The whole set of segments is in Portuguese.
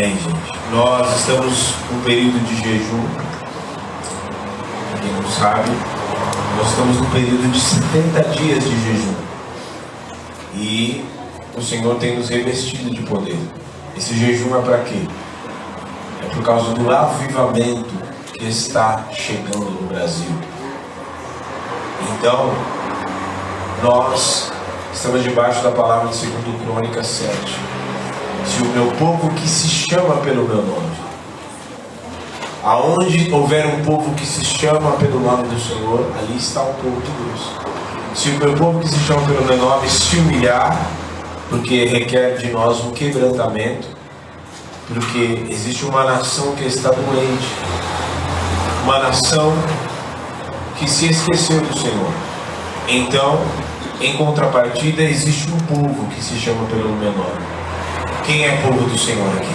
Amém, gente. Nós estamos num período de jejum. Quem não sabe, nós estamos num período de 70 dias de jejum. E o Senhor tem nos revestido de poder. Esse jejum é para quê? É por causa do avivamento que está chegando no Brasil. Então, nós estamos debaixo da palavra de 2 Crônica 7. Se o meu povo que se chama pelo meu nome, aonde houver um povo que se chama pelo nome do Senhor, ali está o povo de Deus. Se o meu povo que se chama pelo meu nome se humilhar, porque requer de nós um quebrantamento, porque existe uma nação que está doente, uma nação que se esqueceu do Senhor. Então, em contrapartida, existe um povo que se chama pelo meu nome. Quem é povo do Senhor aqui?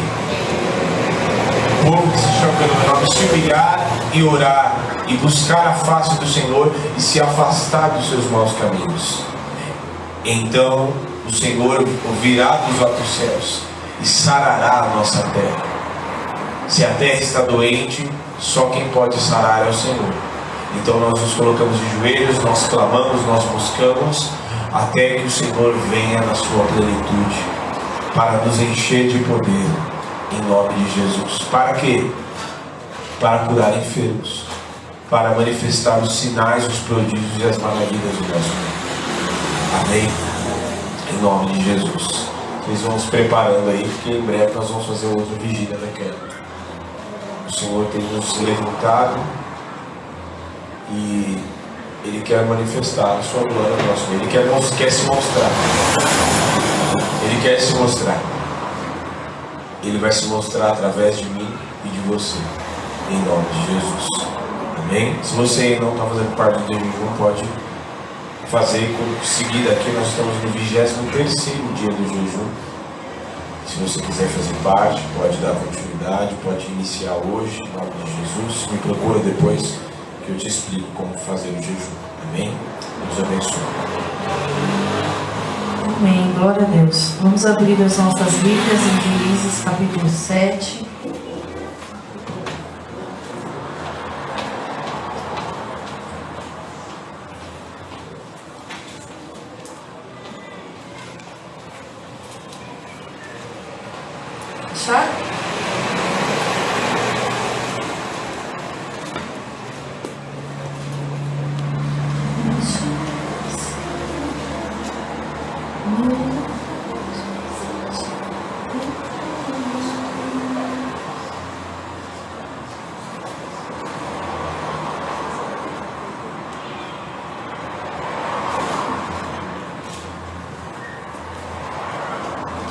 O povo que se chama pelo nome, se humilhar e orar e buscar a face do Senhor e se afastar dos seus maus caminhos. Então, o Senhor virá dos altos céus e sarará a nossa terra. Se a terra está doente, só quem pode sarar é o Senhor. Então nós nos colocamos de joelhos, nós clamamos, nós buscamos, até que o Senhor venha na sua plenitude, para nos encher de poder, em nome de Jesus. Para quê? Para curar enfermos, para manifestar os sinais, os prodígios e as maravilhas do nosso mundo. Amém? Em nome de Jesus. Vocês vão se preparando aí, porque em breve nós vamos fazer outra vigília daquela. O Senhor tem nos levantado e Ele quer manifestar a sua glória próxima. Ele quer, quer se mostrar. Ele quer se mostrar. Ele vai se mostrar através de mim e de você. Em nome de Jesus. Amém? Se você não está fazendo parte do jejum, pode fazer com seguida aqui. Nós estamos no 23 dia do jejum. Se você quiser fazer parte, pode dar continuidade, pode iniciar hoje, em nome de Jesus. Me procura depois que eu te explico como fazer o jejum. Amém? Deus abençoe. Amém. Glória a Deus. Vamos abrir as nossas Bíblias em Juízes, capítulo 7.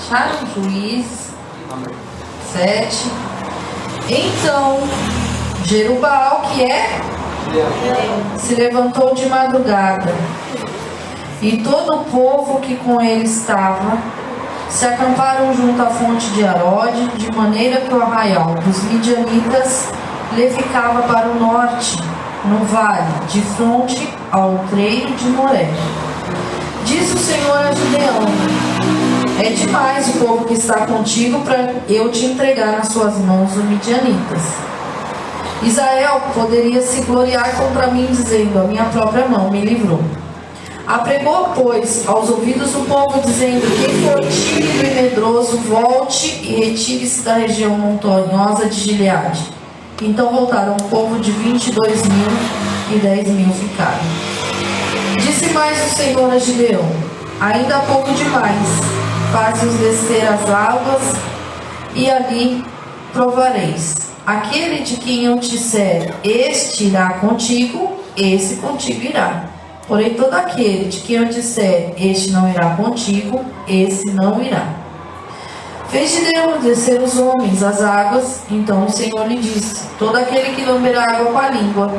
Acharam? Juízes 7. Então, Jerubal, que é, se levantou de madrugada, e todo o povo que com ele estava se acamparam junto à fonte de Arode, de maneira que o arraial dos midianitas lhe ficava para o norte, no vale, de fronte ao treiro de Moré. Disse o Senhor a Gideão: É demais o povo que está contigo para eu te entregar nas suas mãos os midianitas. Israel poderia se gloriar contra mim, dizendo: A minha própria mão me livrou. Apregou, pois, aos ouvidos do povo, dizendo: Quem for tímido e medroso, volte e retire-se da região montanhosa de Gileade. Então voltaram o povo de 22 mil e 10 mil ficaram. Disse mais o Senhor a Gideão: Ainda há pouco demais, faze-os descer as águas, e ali provareis. Aquele de quem eu disser, este irá contigo, esse contigo irá. Porém, todo aquele de quem eu disser, este não irá contigo, esse não irá. Fez Gideão descer os homens às águas, então o Senhor lhe disse: Todo aquele que lamber água com a língua,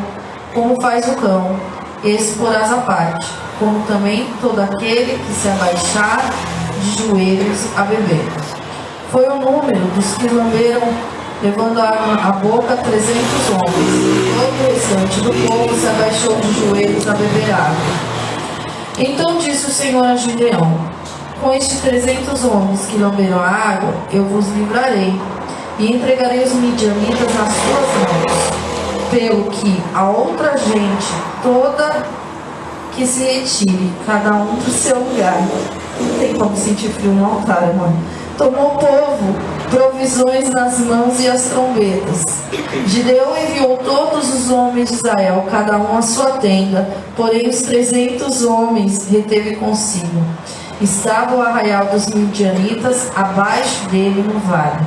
como faz o cão, esse porás à parte, como também todo aquele que se abaixar de joelhos a beber. Foi o número dos que lamberam, levando a boca trezentos homens. Todo o restante do povo se abaixou de joelhos a beber água. Então disse o Senhor a Gideão: Com estes trezentos homens que lamberam a água, eu vos livrarei. e entregarei os midianitas nas suas mãos, pelo que a outra gente toda que se retire, cada um do seu lugar. Não tem como sentir frio no altar, irmão. Tomou o povo provisões nas mãos e as trombetas. Gideão enviou todos os homens de Israel, cada um à sua tenda, porém os trezentos homens reteve consigo. Estava o arraial dos midianitas abaixo dele no vale.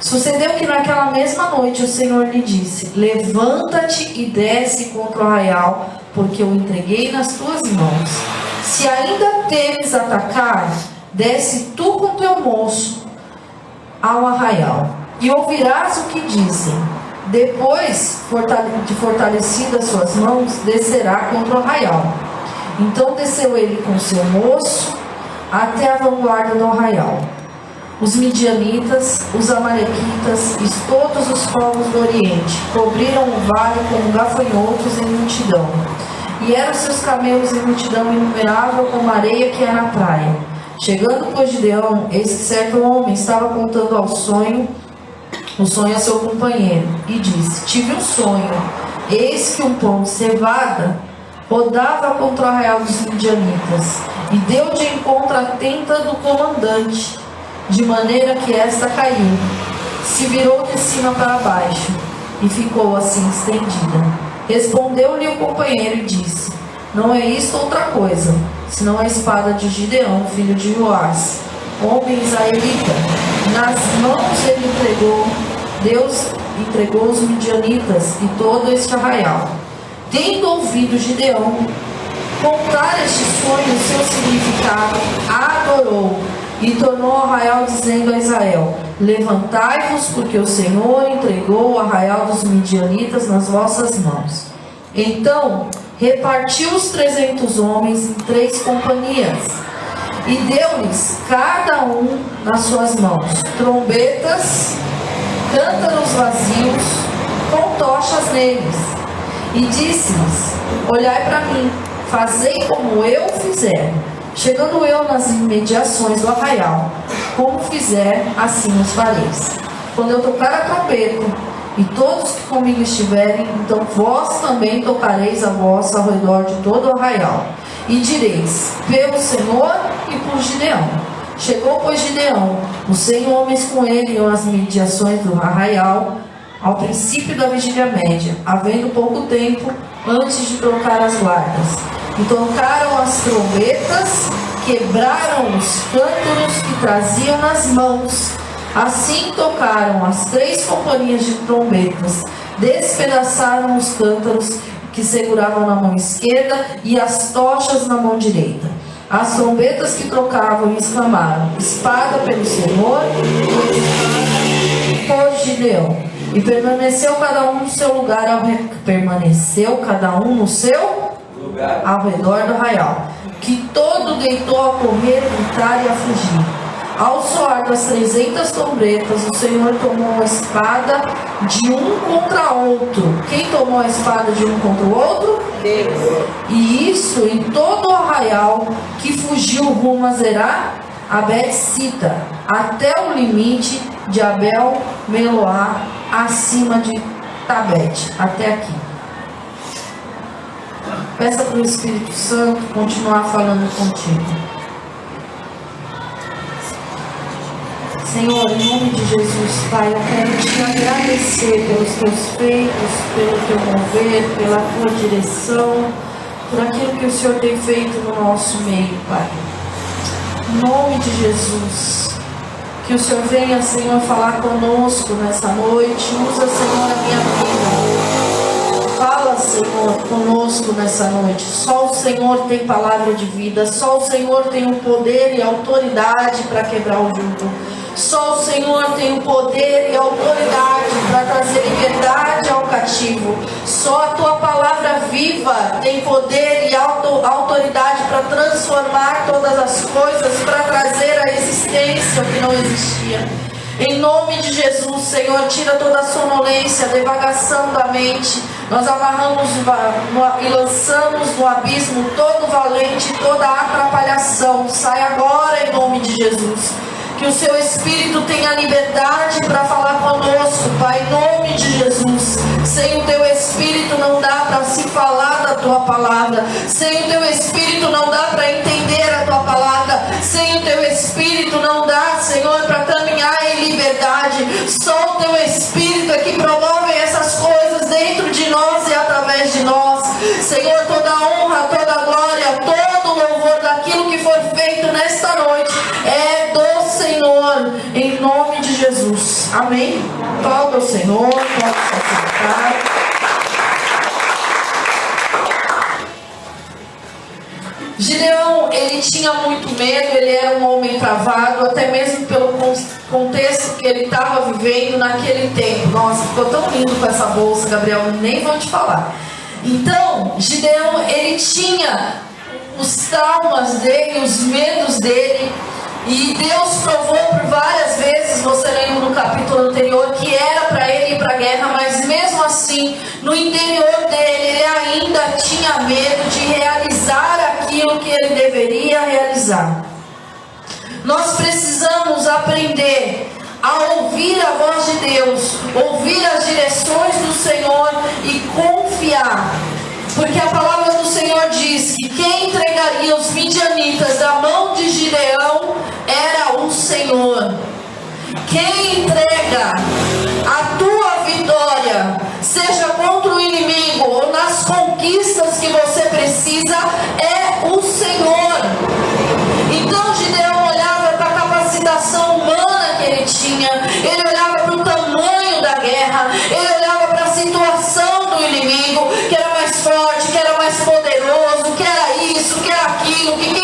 Sucedeu que naquela mesma noite o Senhor lhe disse: Levanta-te e desce contra o arraial, porque eu entreguei nas tuas mãos. Se ainda temes atacar, desce tu com teu moço ao arraial, e ouvirás o que dizem. Depois de fortalecidas suas mãos, descerá contra o arraial. Então desceu ele com seu moço até a vanguarda do arraial. Os midianitas, os amalequitas e todos os povos do Oriente cobriram o vale como gafanhotos em multidão. E eram seus camelos em multidão inumerável como a areia que é na praia. Chegando, pois, Gideão, esse certo homem estava contando ao sonho, o sonho a seu companheiro, e disse: Tive um sonho, eis que um pão de cevada rodava contra o arraial dos midianitas, e deu de encontro à tenda do comandante, de maneira que esta caiu, se virou de cima para baixo, e ficou assim estendida. Respondeu-lhe o companheiro e disse: Não é isto outra coisa senão a espada de Gideão, filho de Joás, homem israelita. Nas mãos ele entregou, Deus entregou os midianitas e todo este arraial. Tendo ouvido Gideão contar este sonho, seu significado, adorou e tornou o arraial, dizendo a Israel: Levantai-vos, porque o Senhor entregou o arraial dos midianitas nas vossas mãos. Então repartiu os trezentos homens em três companhias e deu-lhes cada um nas suas mãos trombetas, cântaros vazios com tochas neles. E disse-lhes: Olhai para mim, fazei como eu fizer. Chegando eu nas imediações do arraial, como fizer, assim os fareis. Quando eu tocar a trombeta, e todos que comigo estiverem, então vós também tocareis a vossa ao redor de todo o arraial. E direis, pelo Senhor e por Gideão. Chegou, pois, Gideão, os cem homens com ele às mediações do arraial, ao princípio da vigília média, havendo pouco tempo antes de trocar as guardas. E tocaram as trombetas, quebraram os cântaros que traziam nas mãos, Assim tocaram as três companhias de trombetas, despedaçaram os cântaros que seguravam na mão esquerda e as tochas na mão direita. As trombetas que trocavam exclamaram: Espada pelo Senhor por Gideão. E permaneceu cada um no seu lugar, permaneceu cada um no seu lugar ao redor do arraial, que todo deitou a correr, gritar e a fugir. Ao soar das trezentas trombetas, o Senhor tomou a espada de um contra outro. Quem tomou a espada de um contra o outro? Deus. E isso em todo o arraial que fugiu rumo a Zerá, a Bet-Sita, até o limite de Abel Meloá, acima de Tabete, até aqui. Peça para o Espírito Santo continuar falando contigo. Senhor, em nome de Jesus, Pai, eu quero te agradecer pelos teus feitos, pelo teu mover, pela tua direção, por aquilo que o Senhor tem feito no nosso meio, Pai. Em nome de Jesus, que o Senhor venha, Senhor, falar conosco nessa noite. Usa, Senhor, a minha vida. Senhor, conosco nessa noite. Só o Senhor tem palavra de vida. Só o Senhor tem o poder e autoridade para quebrar o jugo. Só o Senhor tem o poder e autoridade para trazer liberdade ao cativo. Só a tua palavra viva tem poder e auto, autoridade para transformar todas as coisas, para trazer a existência que não existia. Em nome de Jesus, Senhor, tira toda a sonolência, devagação da mente. Nós amarramos e lançamos no abismo todo valente, toda atrapalhação. Sai agora em nome de Jesus que o seu Espírito tenha liberdade para falar conosco, Pai, em nome de Jesus. Sem o teu Espírito não dá para se falar da tua palavra. Sem o teu Espírito não dá para entender a tua palavra. Sem o teu Espírito não dá, Senhor, para caminhar em liberdade. Só o teu Espírito é que promove essas coisas dentro de nós e através de nós. Senhor, toda honra, toda glória, todo louvor daquilo que for feito nesta noite Senhor, em nome de Jesus. Amém? Todo o Senhor, pode se assentar. Gideão, ele tinha muito medo, ele era um homem travado, até mesmo pelo contexto que ele estava vivendo naquele tempo. Nossa, ficou tão lindo com essa bolsa, Gabriel, nem vou te falar. Então, Gideão, ele tinha os traumas dele, os medos dele, e Deus provou por várias vezes, você lembra no capítulo anterior, que era para ele ir para a guerra, mas mesmo assim, no interior dele, ele ainda tinha medo de realizar aquilo que ele deveria realizar. Nós precisamos aprender a ouvir a voz de Deus, ouvir as direções do Senhor e confiar. Porque a palavra do Senhor diz que quem entregaria os midianitas da mão de Gideão Senhor. Quem entrega a tua vitória, seja contra o inimigo ou nas conquistas que você precisa, é o Senhor. Então Gideão olhava para a capacitação humana que ele tinha, ele olhava para o tamanho da guerra, ele olhava para a situação do inimigo, que era mais forte, que era mais poderoso, que era isso, que era aquilo, que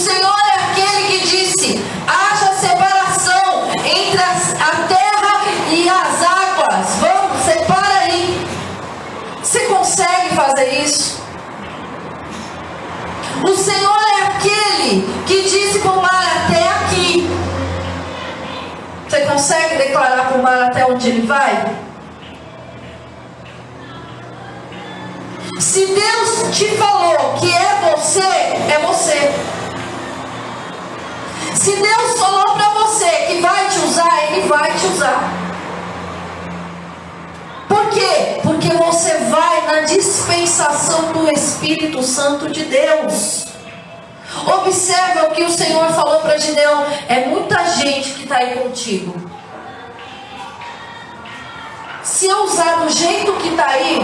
Senhor é aquele que disse: haja separação entre a terra e as águas. Vamos, separa aí. Você consegue fazer isso? O Senhor é aquele que disse para o mar até aqui. Você consegue declarar para o mar até onde ele vai? Se Deus te falou que é você, é você. Se Deus falou para você que vai te usar, Ele vai te usar. Por quê? Porque você vai na dispensação do Espírito Santo de Deus. Observa o que o Senhor falou para Gideão: é muita gente que está aí contigo. Se eu usar do jeito que está aí,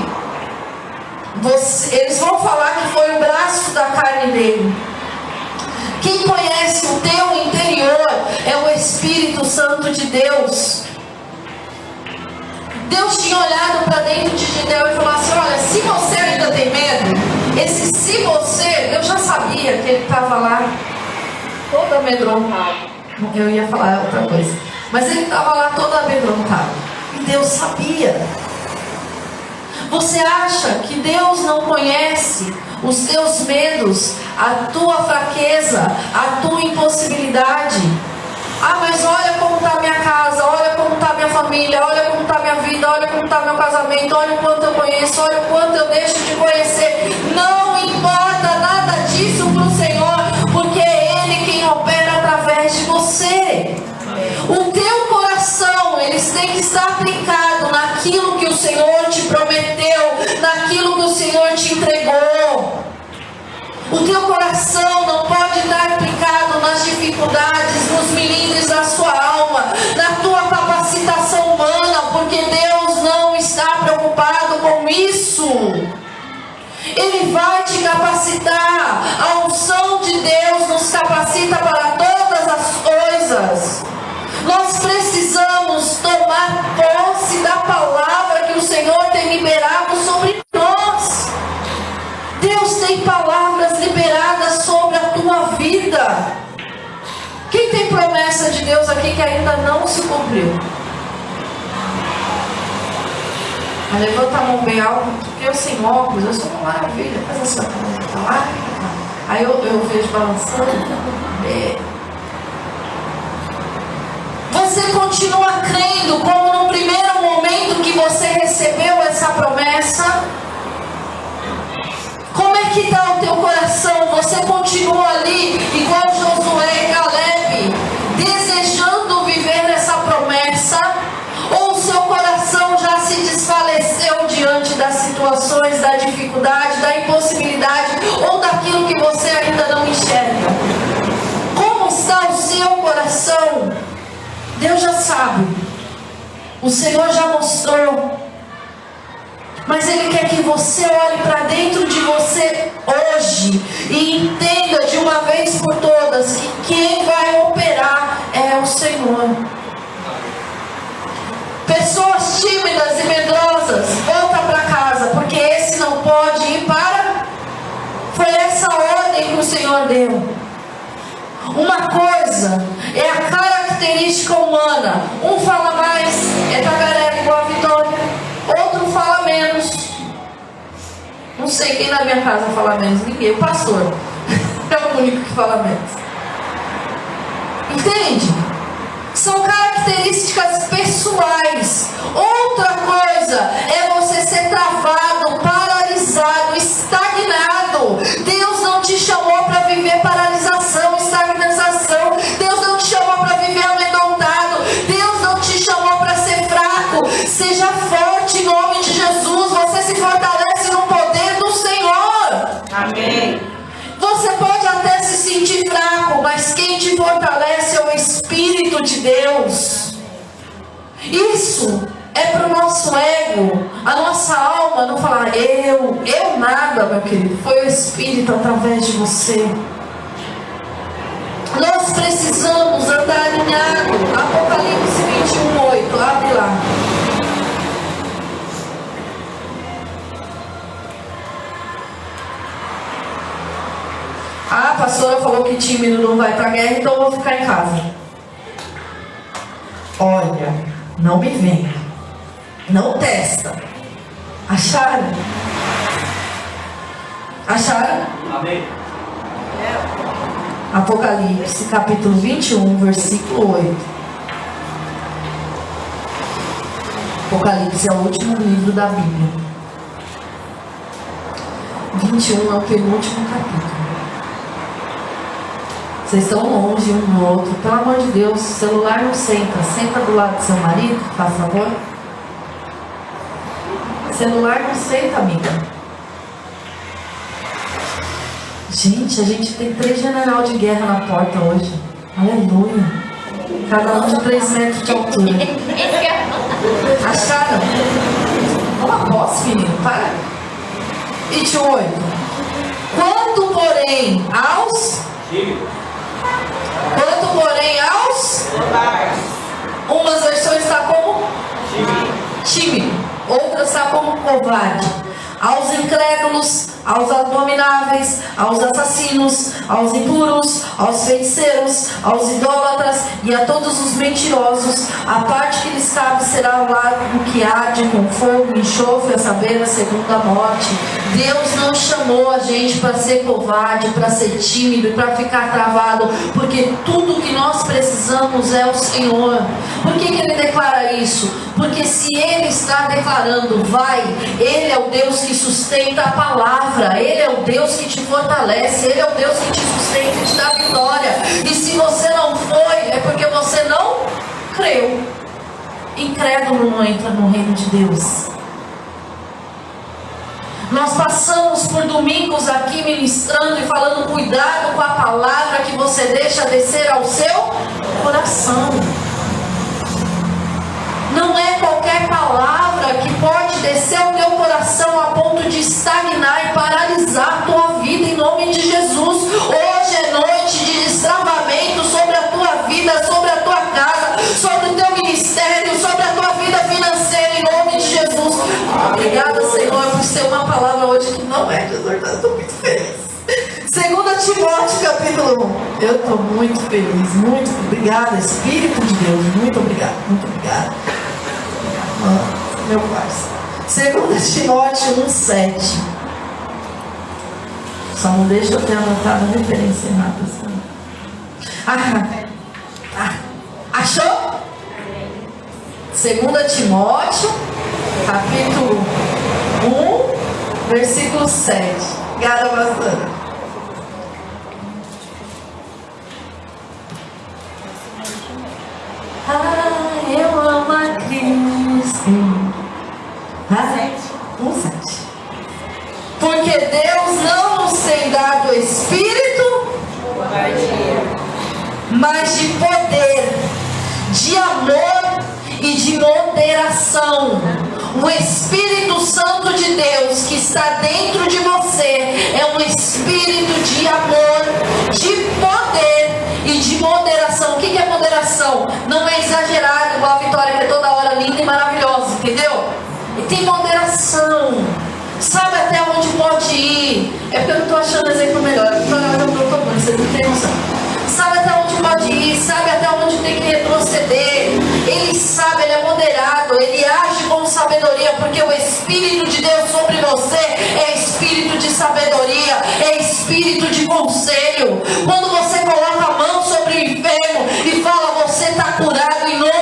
você, eles vão falar que foi o braço da carne dele. Quem conhece o teu interior é o Espírito Santo de Deus. Deus tinha olhado para dentro de Gideão e falou assim: Olha, se você ainda tem medo, esse se você, eu já sabia que ele estava lá todo amedrontado. Eu ia falar outra coisa, mas ele estava lá todo amedrontado. E Deus sabia. Você acha que Deus não conhece os teus medos, a tua fraqueza, a tua impossibilidade? Ah, mas olha como está minha casa, olha como está minha família, olha como está minha vida, olha como está meu casamento, olha o quanto eu conheço, olha o quanto eu deixo de conhecer. Não importa nada disso para o Senhor, porque é Ele quem opera através de você. O teu coração, eles têm que estar aplicado naquilo que o Senhor te prometeu, naquilo que o Senhor te entregou. O teu coração não pode estar aplicado nas dificuldades, nos milímetros da sua alma, na tua capacitação humana, porque Deus não está preocupado com isso. Ele vai te capacitar. A unção de Deus nos capacita para todas as coisas. Nós precisamos tomar posse da palavra que o Senhor tem liberado sobre nós. Vida. Quem tem promessa de Deus aqui que ainda não se cumpriu? Mas levanta a mão bem alto, porque eu sem óculos, eu sou uma maravilha. Faz essa tá lá. Aí eu, eu vejo balançando. É. Você continua crendo como no primeiro momento que você recebeu essa promessa? Como é que está o teu coração? Você continua ali, igual Josué e Caleb, desejando viver essa promessa? Ou o seu coração já se desfaleceu diante das situações, da dificuldade, da impossibilidade ou daquilo que você ainda não enxerga? Como está o seu coração? Deus já sabe. O Senhor já mostrou mas Ele quer que você olhe para dentro de você hoje e entenda de uma vez por todas que quem vai operar é o Senhor. Pessoas tímidas e medrosas, volta para casa, porque esse não pode ir para. Foi essa ordem que o Senhor deu. Uma coisa é a característica humana. Um fala mais, é tagarela igual a Vitória outro fala menos. Não sei quem na minha casa fala menos, ninguém. O pastor é o único que fala menos. Entende? São características pessoais. Outra coisa é você ser travado, paralisado, estagnado. Deus não te chamou para viver paralisação, de Deus. Isso é para o nosso ego, a nossa alma não falar eu, eu nada, meu querido. Foi o Espírito através de você. Nós precisamos andar alinhado. Apocalipse 21, 8. Abre lá. Ah, a pastora falou que tímido não vai para a guerra, então eu vou ficar em casa. Olha, não me venha. Não testa. Acharam? Acharam? Amém. Apocalipse, capítulo 21, versículo 8. Apocalipse é o último livro da Bíblia. 21 é o penúltimo capítulo. Vocês estão longe um do outro. Pelo amor de Deus, o celular não senta. Senta do lado do seu marido, faz favor. celular não senta, amiga. Gente, a gente tem três general de guerra na porta hoje. Aleluia. Cada um de três metros de altura. Acharam? Uma posse, menino. Para. 28. Quanto, porém, aos Quanto, porém, aos. Umas versões está como? Tímido. Outras está como covarde. Aos incrédulos, aos abomináveis, aos assassinos, aos impuros, aos feiticeiros, aos idólatras e a todos os mentirosos, a parte que lhes cabe será o lago que arde com fogo, enxofre, a saber, a segunda morte. Deus não chamou a gente para ser covarde, para ser tímido, para ficar travado, porque tudo que nós precisamos é o Senhor. Por que, que ele declara isso? Porque se ele está declarando, vai, ele é o Deus que sustenta a palavra. Ele é o Deus que te fortalece, Ele é o Deus que te sustenta e te dá vitória. E se você não foi, é porque você não creu. Incrédulo não entra no reino de Deus. Nós passamos por domingos aqui ministrando e falando cuidado com a palavra que você deixa descer ao seu coração. Não é qualquer palavra que pode descer ao teu coração a ponto de estagnar e paralisar a tua vida em nome de Jesus. Hoje é noite de destravamento sobre a tua vida, sobre a tua casa, sobre o teu ministério, sobre a tua vida financeira em nome de Jesus. Obrigada, Senhor, por ser uma palavra hoje que não é de exortação. Estou muito feliz. Segunda Timóteo, capítulo capítulo 1. Eu estou muito feliz, muito obrigada, Espírito de Deus, muito obrigada, muito obrigada. Meu parceiro. 2 Timóteo 1, 7. Só não deixa eu ter anotado a referência errada. Ah, ah, achou? 2 Timóteo, capítulo 1, versículo 7. Obrigada, pastora. Ah, eu amo a Cristo. Ah, um sete. Porque Deus não nos tem dado espírito, mas de poder, de amor e de moderação. O Espírito Santo de Deus que está dentro de você é um espírito de amor, de poder de O que é moderação? Não é exagerado, igual a Vitória, que é toda hora linda e maravilhosa, entendeu? E tem moderação. Sabe até onde pode ir. É porque eu não estou achando exemplo melhor. Dar um protocolo, vocês não têm noção. Sabe até onde pode ir, sabe até onde tem que retroceder. Ele sabe, ele é moderado, ele age com sabedoria, porque o Espírito de Deus sobre você é espírito de sabedoria, é espírito de conselho. Quando você coloca a mão sobre o enfermo e fala, você está curado em nome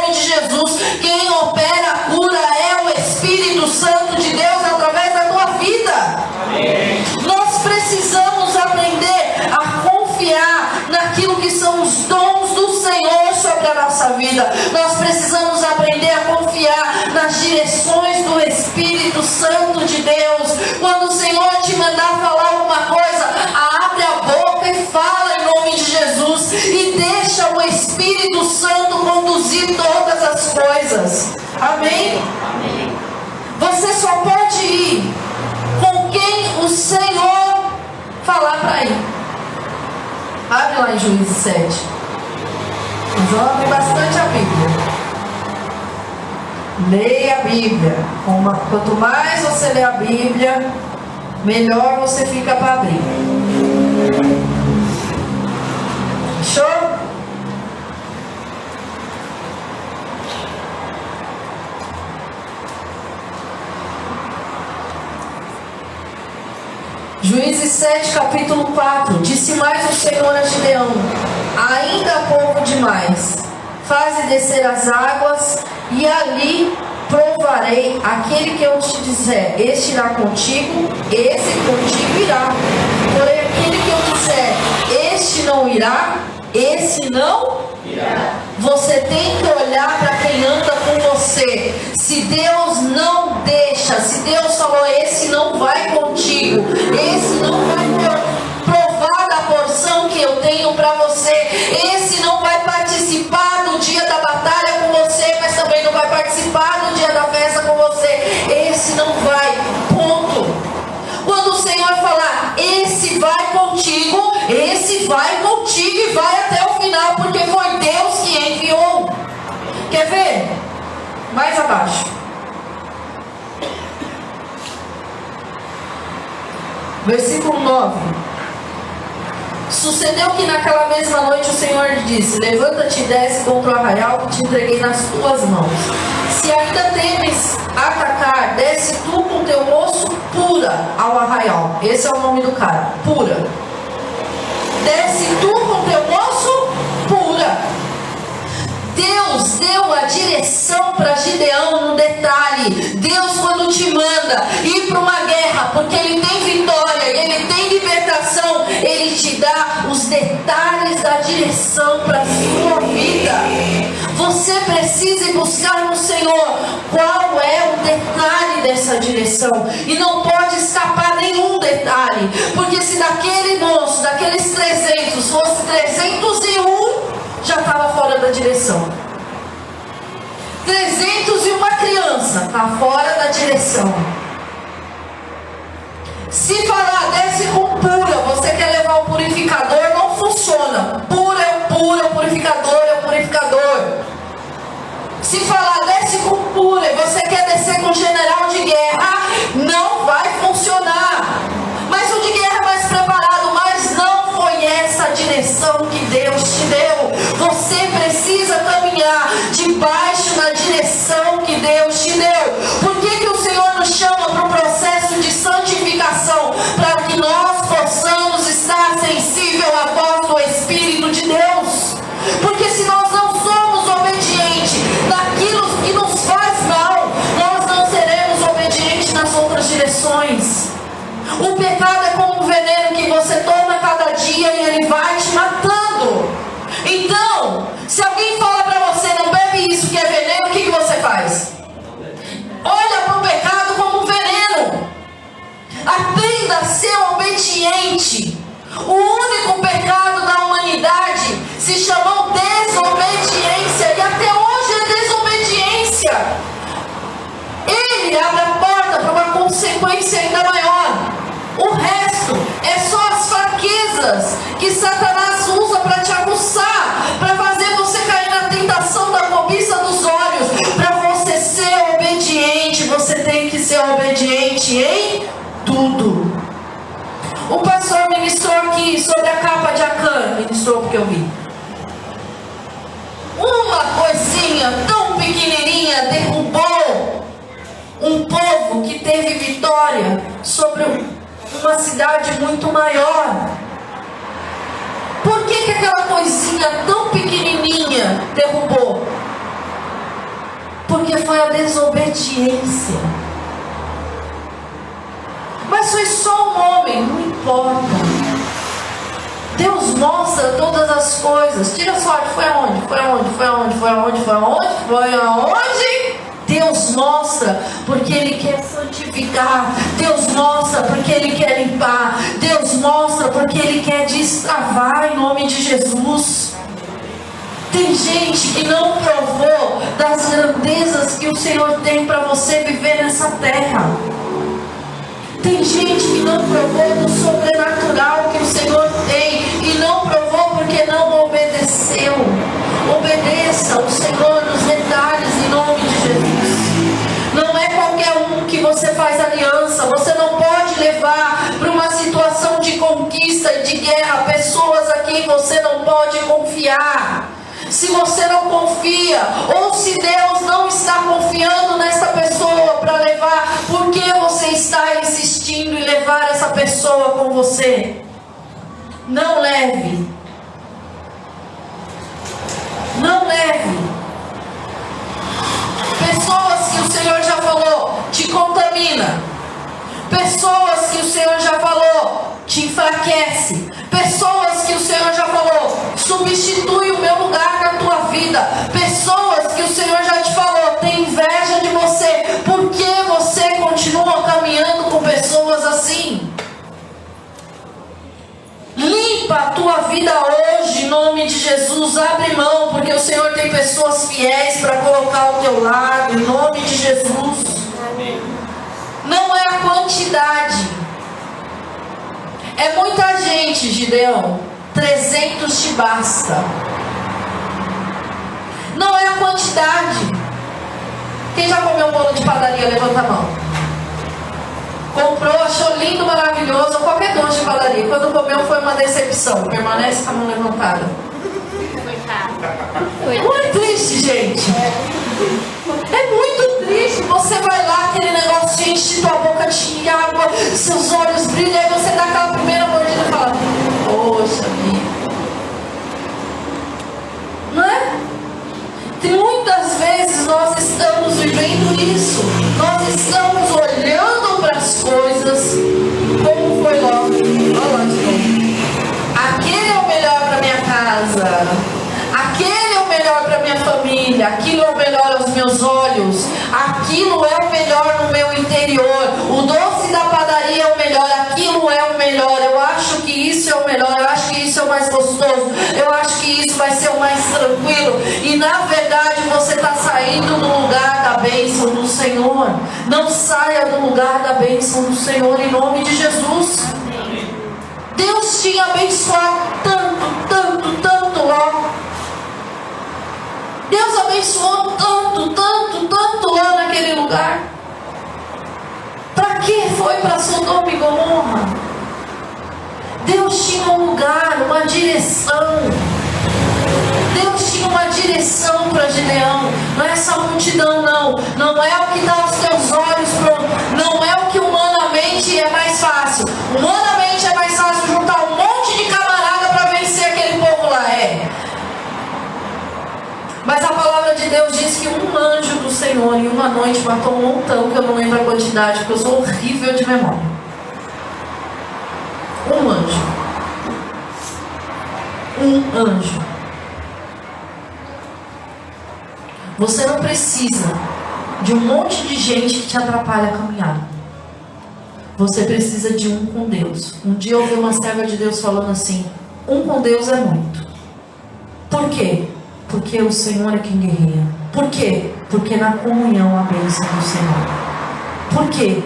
naquilo que são os dons do Senhor sobre a nossa vida. Nós precisamos aprender a confiar nas direções do Espírito Santo de Deus. Quando o Senhor te mandar falar alguma coisa, abre a boca e fala em nome de Jesus e deixa o Espírito Santo conduzir todas as coisas. Amém? Amém. Você só pode ir com quem o Senhor falar para ir. Abre lá em Juízes 7. Mas abrir bastante a Bíblia. Leia a Bíblia. Quanto mais você lê a Bíblia, melhor você fica para abrir. Show? Juízes 7, capítulo 4. Disse mais o Senhor a Gideão: Ainda povo demais, faze descer as águas, e ali provarei aquele que eu te disser: Este irá contigo, esse contigo irá. Porém, aquele que eu disser: Este não irá, esse não irá. Você tem que olhar para quem anda com você. Se Deus não deixa, se Deus falou, esse não vai contigo, esse não vai provar da porção que eu tenho para você, esse não vai participar do dia da batalha com você, mas também não vai participar do dia da festa com você, esse não vai, ponto. Quando o Senhor falar, esse vai contigo, esse vai contigo e vai até o final, porque foi Deus que enviou. Quer ver? Mais abaixo. Versículo 9. Sucedeu que naquela mesma noite o Senhor disse: Levanta-te e desce contra o arraial que te entreguei nas tuas mãos. Se ainda temes atacar, desce tu com teu moço pura ao arraial. Esse é o nome do cara, pura. Desce tu com teu moço. Deus deu a direção para Gideão no detalhe. Deus, quando te manda ir para uma guerra, porque Ele tem vitória, Ele tem libertação, Ele te dá os detalhes da direção para a sua vida. Você precisa buscar no Senhor qual é o detalhe dessa direção. E não pode escapar nenhum detalhe. Porque se daquele moço, daqueles 300, fosse 301 já estava fora da direção. 301 criança está fora da direção. Se falar desce com pura, você quer levar o purificador, não funciona. Pura é é o purificador, é o purificador. Se falar desce com pura e você quer descer com general de guerra, não vai funcionar. Mas o de guerra é mais preparado, mas não foi essa a direção que Deus te deu. Você precisa caminhar debaixo da direção que Deus te deu. Por que, que o Senhor nos chama para o processo de santificação? Para que nós vai te matando. Então, se alguém fala para você não bebe isso que é veneno, o que, que você faz? Olha para o pecado como um veneno. Aprenda a ser obediente. O único pecado da humanidade se chamou desobediência e até hoje é desobediência. Ele abre a porta para uma consequência ainda maior. O resto é só as fraquezas que Satanás usa para te aguçar, para fazer você cair na tentação da cobiça dos olhos. Para você ser obediente, você tem que ser obediente em tudo. O pastor ministrou aqui sobre a capa de Acã, ministrou porque eu vi. Uma coisinha tão pequenininha derrubou um povo que teve vitória sobre uma cidade muito maior. Por que, que aquela coisinha tão pequenininha derrubou? Porque foi a desobediência. Mas foi só um homem, não importa. Deus mostra todas as coisas. Tira sorte, foi aonde? Foi aonde? Foi aonde? Foi aonde? Foi aonde? Foi aonde? Deus mostra porque Ele quer santificar. Deus mostra porque Ele quer limpar. Deus mostra porque Ele quer destravar em nome de Jesus. Tem gente que não provou das grandezas que o Senhor tem para você viver nessa terra. Tem gente que não provou do sobrenatural que o Senhor tem e não provou porque não obedeceu. Obedeça o Senhor nos detalhes em nome guerra pessoas a quem você não pode confiar se você não confia, ou se Deus não está confiando nessa pessoa para levar, por que você está insistindo em levar essa pessoa com você? Não leve. Não leve. Pessoas que o Senhor já falou, te contamina. Pessoas que o Senhor já falou, te enfraquece. Pessoas que o Senhor já falou, substitui o meu lugar na tua vida. Pessoas que o Senhor já te falou, tem inveja de você. Por que você continua caminhando com pessoas assim? Limpa a tua vida hoje, em nome de Jesus. Abre mão, porque o Senhor tem pessoas fiéis para colocar ao teu lado, em nome de Jesus. Não é a quantidade. É muita gente, Gideão. 300 te basta. Não é a quantidade. Quem já comeu um bolo de padaria, levanta a mão. Comprou, achou lindo, maravilhoso, qualquer doce de padaria. Quando comeu foi uma decepção. Permanece com a mão levantada. Não é triste, gente. É muito triste. Você vai lá, aquele negócio enche tua boca de água, seus olhos brilham, e você dá aquela primeira mordida e fala: Poxa vida. Não é? Muitas vezes nós estamos vivendo isso. Nós estamos olhando para as coisas como foi logo. Olha lá. Aquele é o melhor para minha casa. Aquele é o melhor para minha família. Aquilo é o melhor aos meus olhos. Aquilo é o melhor no meu interior. O doce da padaria é o melhor. Aquilo é o melhor. Eu acho que isso é o melhor. Eu acho que isso é o mais gostoso. Eu acho que isso vai ser o mais tranquilo. E na verdade você está saindo do lugar da bênção do Senhor. Não saia do lugar da bênção do Senhor em nome de Jesus. Deus tinha abençoado tanto, tanto, tanto lá. Deus abençoou tanto, tanto, tanto lá naquele lugar. Para que foi para Sodoma e Gomorra? Deus tinha um lugar, uma direção. Deus tinha uma direção para Gideão. Não é essa multidão, não. Não é o que dá aos teus olhos. Não é o que humanamente é mais fácil. Humanamente é mais fácil juntar um monte de camarada para vencer aquele povo lá. É. Mas a palavra de Deus diz que um anjo do Senhor em uma noite matou um montão, que eu não lembro a quantidade, porque eu sou horrível de memória. Um anjo. Um anjo. Você não precisa de um monte de gente que te atrapalha a caminhar. Você precisa de um com Deus. Um dia eu ouvi uma serva de Deus falando assim: um com Deus é muito. Por quê? Porque o Senhor é quem guerreia. Por quê? Porque na comunhão a bênção do Senhor. Por quê?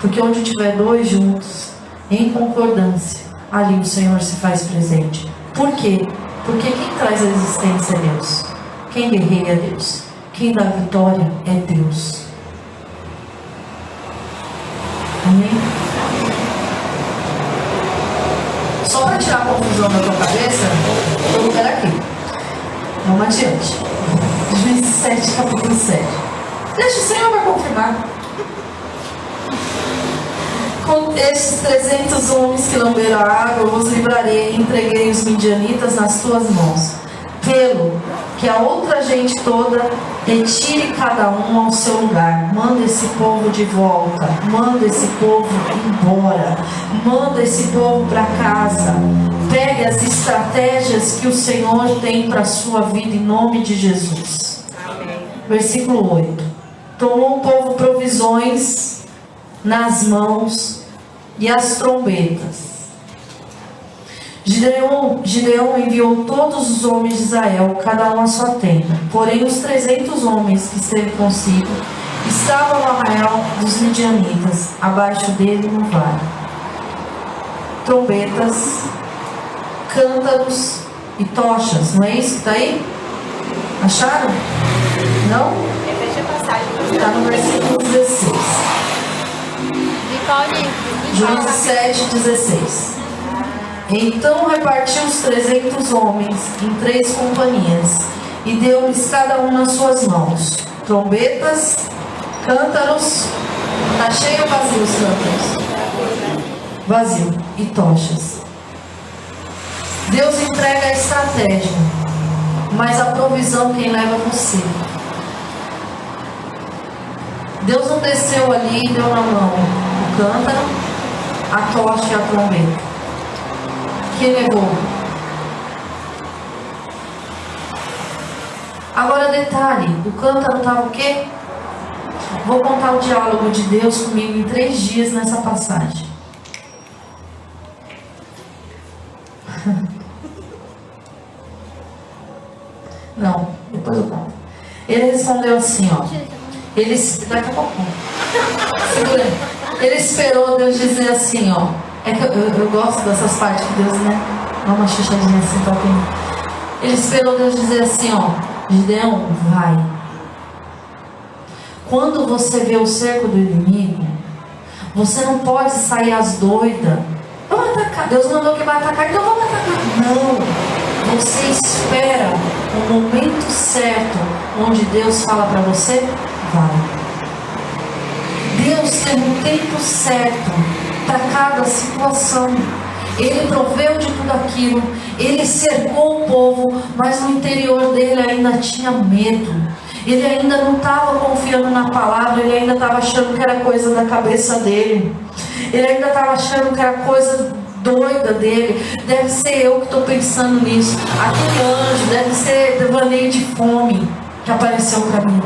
Porque onde tiver dois juntos, em concordância, ali o Senhor se faz presente. Por quê? Porque quem traz a existência é Deus. Quem guerreia é Deus. Quem dá vitória é Deus. Amém? Só para tirar a confusão da tua cabeça, eu quero aqui. Vamos adiante. Juízes 7, capítulo 7. Deixa o Senhor vai confirmar com estes trezentos homens que lamberam a água, eu vos livrarei e entreguei os midianitas nas tuas mãos. Pelo que a outra gente toda retire cada um ao seu lugar. Manda esse povo de volta. Manda esse povo embora. Manda esse povo para casa. Pegue as estratégias que o Senhor tem para a sua vida em nome de Jesus. Amém. Versículo 8. Tomou o povo provisões nas mãos e as trombetas. Gideon, Gideon enviou todos os homens de Israel, cada um à sua tenda. Porém, os trezentos homens que esteve consigo estavam no arraial dos midianitas, abaixo dele no vale. Trombetas, cântaros e tochas, não é isso que está aí? Acharam? Não? Está no versículo 16. Juízes 7, 16. Então repartiu os trezentos homens em três companhias e deu-lhes cada um nas suas mãos trombetas, cântaros, está cheio ou vazio os cântaros? Vazio e tochas. Deus entrega a estratégia, mas a provisão quem leva é você. Deus não desceu ali e deu na mão o cântaro, a tocha e a trombeta. Quem levou? Agora detalhe, o cântaro estava o quê? Vou contar o diálogo de Deus comigo em três dias nessa passagem. Não, depois eu conto. Ele respondeu assim, ó. Ele, daqui a pouco. Segura. Ele esperou Deus dizer assim, ó. É que eu, eu, eu gosto dessas partes que Deus, né? Dá uma chuchadinha assim pra quem. Ele esperou Deus dizer assim, ó. Gideão, vai. Quando você vê o cerco do inimigo, você não pode sair às doidas. Vamos atacar. Deus mandou que vai atacar, então vamos atacar. Não. Você espera o momento certo onde Deus fala para você, Deus tem um tempo certo para cada situação. Ele proveu de tudo aquilo, ele cercou o povo, mas no interior dele ainda tinha medo. Ele ainda não estava confiando na palavra, ele ainda estava achando que era coisa da cabeça dele. Ele ainda estava achando que era coisa doida dele. Deve ser eu que estou pensando nisso. Aquele anjo deve ser devaneio de fome que apareceu para mim.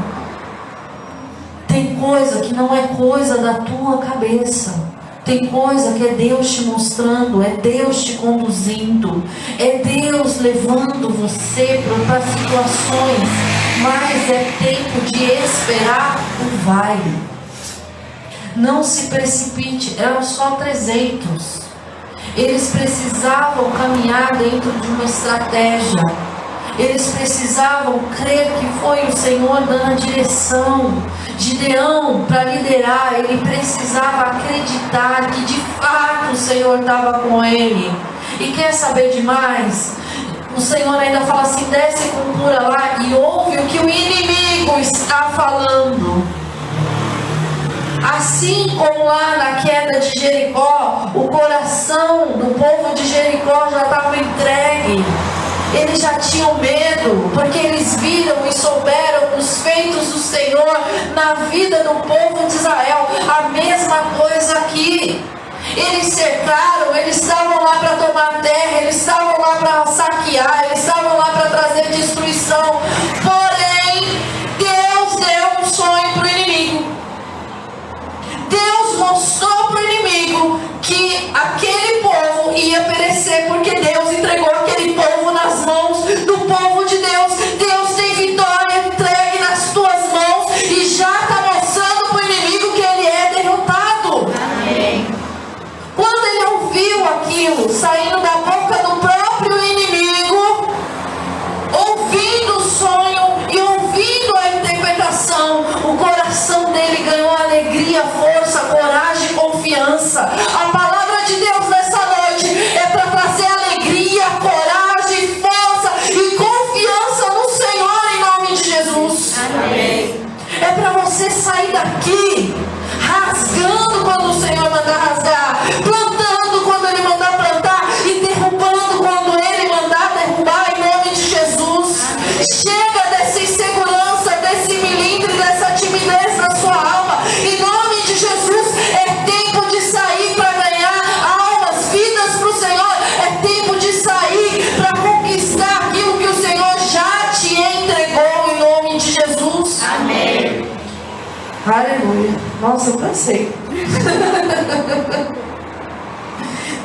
Tem coisa que não é coisa da tua cabeça. Tem coisa que é Deus te mostrando, é Deus te conduzindo, é Deus levando você para situações, mas é tempo de esperar o vai. Não se precipite, eram só 300. Eles precisavam caminhar dentro de uma estratégia. Eles precisavam crer que foi o Senhor dando a direção. Gideão, para liderar, ele precisava acreditar que de fato o Senhor estava com ele. E quer saber demais? O Senhor ainda fala assim: desce com cura lá e ouve o que o inimigo está falando. Assim como lá na queda de Jericó, o coração do povo de Jericó já estava entregue. Eles já tinham medo, porque eles viram e souberam os feitos do Senhor na vida do povo de Israel. A mesma coisa aqui. Eles cercaram, eles estavam lá para tomar terra, eles estavam lá para saquear, eles estavam lá para trazer destruição. Porém, Deus deu um sonho para inimigo. Deus mostrou para o inimigo que aquele povo ia perecer, porque Deus entregou aquele povo nas mãos do povo de Deus. Deus Nossa, eu cansei.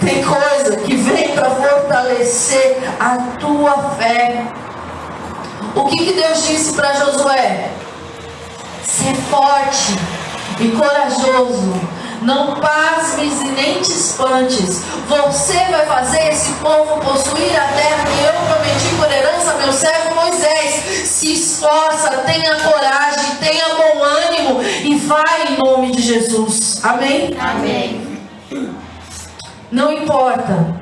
Tem coisa que vem para fortalecer a tua fé. O que, que Deus disse para Josué? Ser forte e corajoso. Não pasmes e nem te espantes. Você vai fazer esse povo possuir a terra que eu prometi por herança meu servo Moisés. Se esforça, tenha coragem, tenha bom ânimo e vai em nome de Jesus. Amém? Amém. Não importa.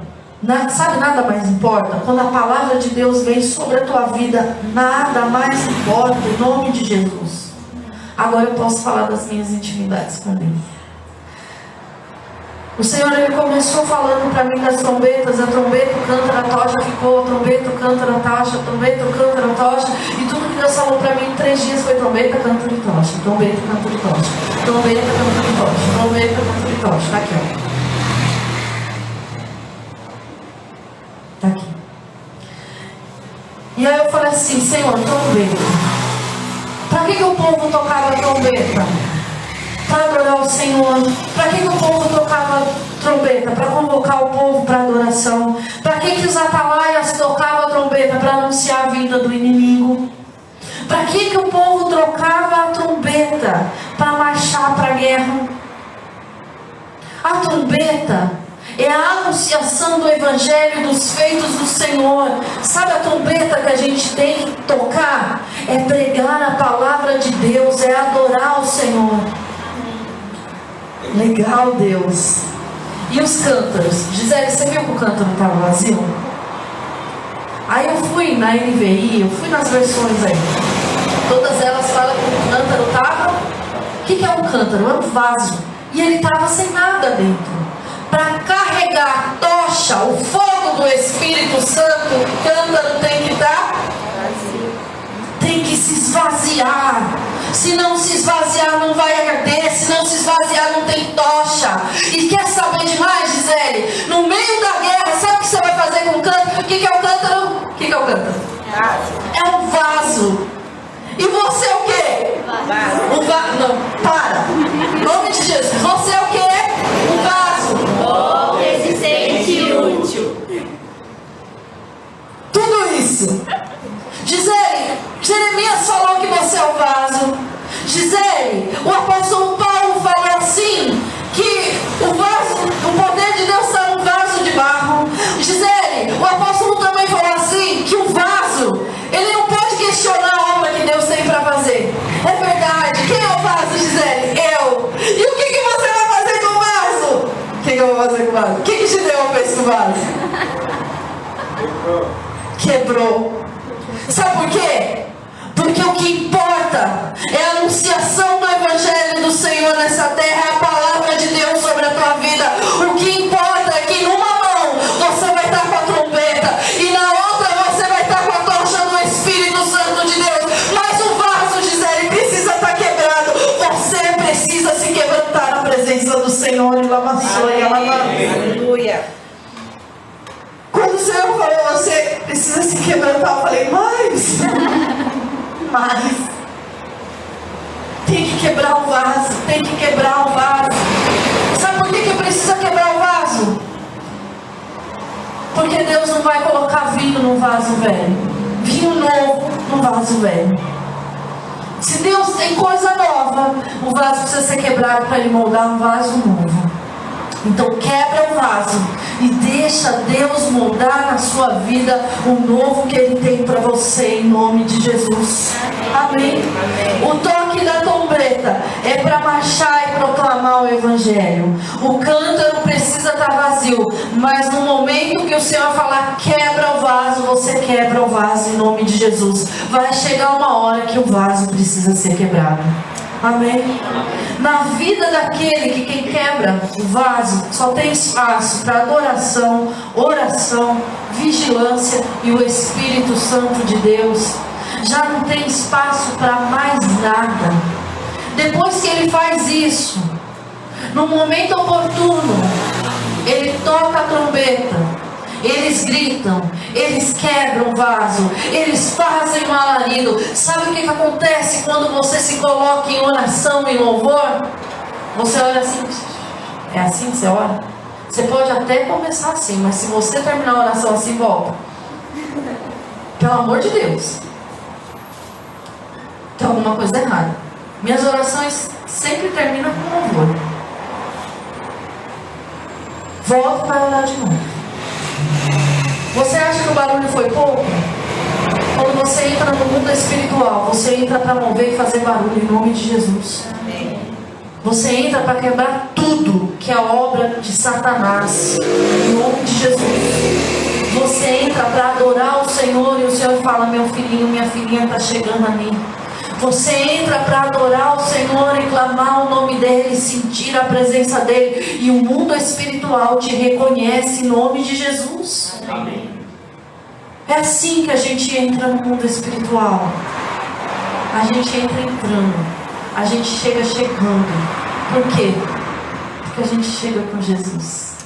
Sabe nada mais importa? Quando a palavra de Deus vem sobre a tua vida, nada mais importa em nome de Jesus. Agora eu posso falar das minhas intimidades com Deus. O Senhor ele começou falando para mim das trombetas, a trombeta, o cântaro, a tocha ficou, a trombeta, o cântaro, a tocha, a trombeta, o cântaro, a tocha, e tudo que Deus falou para mim em três dias foi trombeta, cântaro e tocha, trombeta, cântaro e tocha, trombeta, cântaro e tocha, trombeta, cântaro e tocha. Tá aqui, ó. Tá aqui. E aí eu falei assim, Senhor, trombeta. Para que, que o povo tocava trombeta? Para adorar o Senhor. Para que, que o povo tocava trombeta? Para convocar o povo para adoração. Para que, que os atalaias tocavam trombeta? Para anunciar a vinda do inimigo. Para que, que o povo trocava a trombeta? Para marchar para a guerra. A trombeta é a anunciação do Evangelho dos feitos do Senhor. Sabe a trombeta que a gente tem que tocar? É pregar a palavra de Deus, é adorar o Senhor. Legal, Deus. E os cântaros? Gisele, você viu que o cântaro estava vazio? Aí eu fui na NVI, eu fui nas versões aí. Todas elas falam que o cântaro estava. O que, que é um cântaro? É um vaso. E ele estava sem nada dentro. Para carregar a tocha, o fogo do Espírito Santo, o cântaro tem que estar tem que se esvaziar. Se não se esvaziar, não vai arder. Se não se esvaziar, não tem tocha. E quer saber demais, Gisele? No meio da guerra, sabe o que você vai fazer com o cântaro? O que, que é o cântaro? O que, que é o cântaro? É um vaso. E você é o quê? Um vaso. Não, para. Em nome de Jesus. Você é o quê? Um vaso. Bom, resistente e útil. Tudo isso. Gisele, Jeremias falou que você é o vaso. Gisele, o apóstolo Paulo falou assim: que o vaso, o poder de Deus está no vaso de barro. Gisele, o apóstolo também falou assim: que o vaso, ele não pode questionar a obra que Deus tem para fazer. É verdade. Quem é o vaso, Gisele? Eu. E o que, que você vai fazer com o vaso? O que, que eu vou fazer com o vaso? O que, que te deu o vaso? Quebrou. Quebrou. Sabe por quê? Que importa é a anunciação do Evangelho do Senhor nessa terra, é a palavra de Deus sobre a tua vida. O que importa é que numa mão você vai estar com a trombeta e na outra você vai estar com a tocha do Espírito Santo de Deus. Mas o vaso, Gisele, precisa estar quebrado. Você precisa se quebrantar na presença do Senhor e lavaçou e Aleluia. Quando o Senhor falou, você precisa se quebrantar, eu falei, mais. Mais. Tem que quebrar o vaso, tem que quebrar o vaso. Sabe por que, que precisa quebrar o vaso? Porque Deus não vai colocar vinho no vaso velho. Vinho novo no vaso velho. Se Deus tem coisa nova, o vaso precisa ser quebrado para ele moldar um vaso novo. Então quebra o vaso e deixa Deus moldar na sua vida o novo que Ele tem para você em nome de Jesus. Amém. O toque da trombeta é para marchar e proclamar o Evangelho. O cântaro precisa estar vazio, mas no momento que o Senhor falar quebra o vaso, você quebra o vaso em nome de Jesus. Vai chegar uma hora que o vaso precisa ser quebrado. Amém? Na vida daquele que quem quebra o vaso só tem espaço para adoração, oração, vigilância e o Espírito Santo de Deus. Já não tem espaço para mais nada. Depois que ele faz isso, no momento oportuno, ele toca a trombeta eles gritam, eles quebram o vaso, eles fazem um alarido. Sabe o que, que acontece quando você se coloca em oração e louvor? Você olha assim, é assim que você ora? Você pode até começar assim, mas se você terminar a oração assim, volta. Pelo amor de Deus. Tem alguma coisa errada. Minhas orações sempre terminam com louvor. Volta para orar de novo. Você acha que o barulho foi pouco? Quando você entra no mundo espiritual, você entra para mover e fazer barulho em nome de Jesus. Você entra para quebrar tudo que é obra de Satanás, em nome de Jesus. Você entra para adorar o Senhor e o Senhor fala: Meu filhinho, minha filhinha está chegando a mim. Você entra para adorar o Senhor e clamar o nome dEle, sentir a presença dEle, e o mundo espiritual te reconhece em nome de Jesus. Amém. É assim que a gente entra no mundo espiritual. A gente entra entrando, a gente chega chegando. Por quê? Porque a gente chega com Jesus.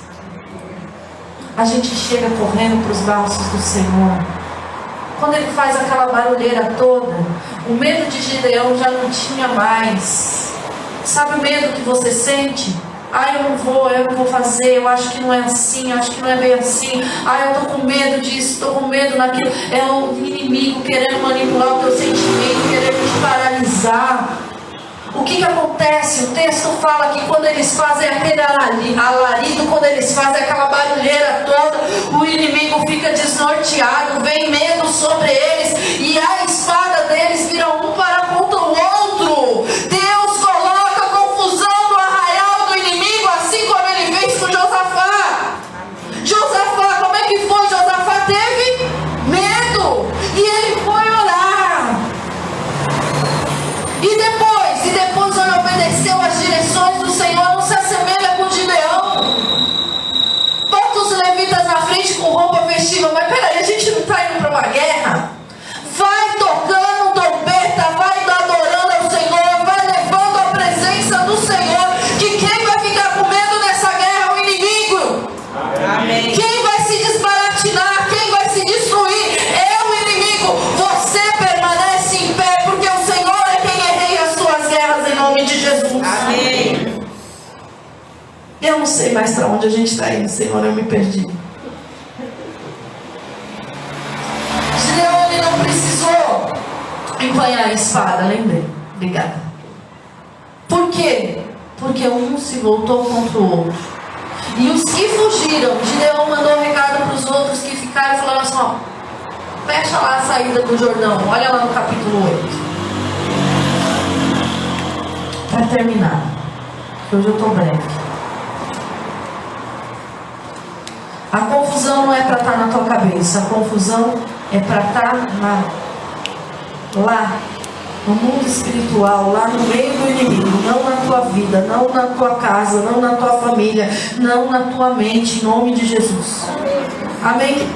A gente chega correndo para os braços do Senhor. Quando ele faz aquela barulheira toda, o medo de Gideão já não tinha mais. Sabe o medo que você sente? Ah, eu não vou, eu não vou fazer, eu acho que não é assim, eu acho que não é bem assim. Ah, eu tô com medo disso, tô com medo daquilo. É o inimigo querendo manipular o teu sentimento, querendo te paralisar. O que, que acontece? O texto fala que quando eles fazem aquele alarido, quando eles fazem aquela barulheira toda, o inimigo fica desnorteado, vem medo sobre eles e a espada mais para onde a gente está indo, Senhor, eu me perdi. Gideon ele não precisou empanhar a espada, lembrei. Obrigada. Por quê? Porque um se voltou contra o outro. E os que fugiram, Gideon mandou um recado para os outros que ficaram falando assim: ó, fecha lá a saída do Jordão, olha lá no capítulo 8. Para terminar, hoje eu estou breve. A confusão não é para estar na tua cabeça, a confusão é para estar tá lá, lá, no mundo espiritual, lá no meio do inimigo, não na tua vida, não na tua casa, não na tua família, não na tua mente, em nome de Jesus. Amém?